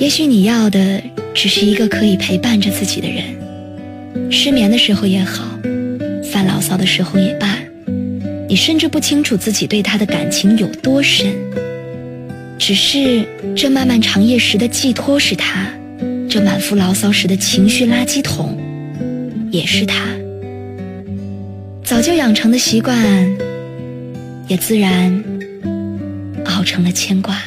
也许你要的只是一个可以陪伴着自己的人。失眠的时候也好发牢骚的时候也罢你甚至不清楚自己对他的感情有多深。只是这漫漫长夜时的寄托是他这满腹牢骚时的情绪垃圾桶也是他。早就养成的习惯也自然熬成了牵挂。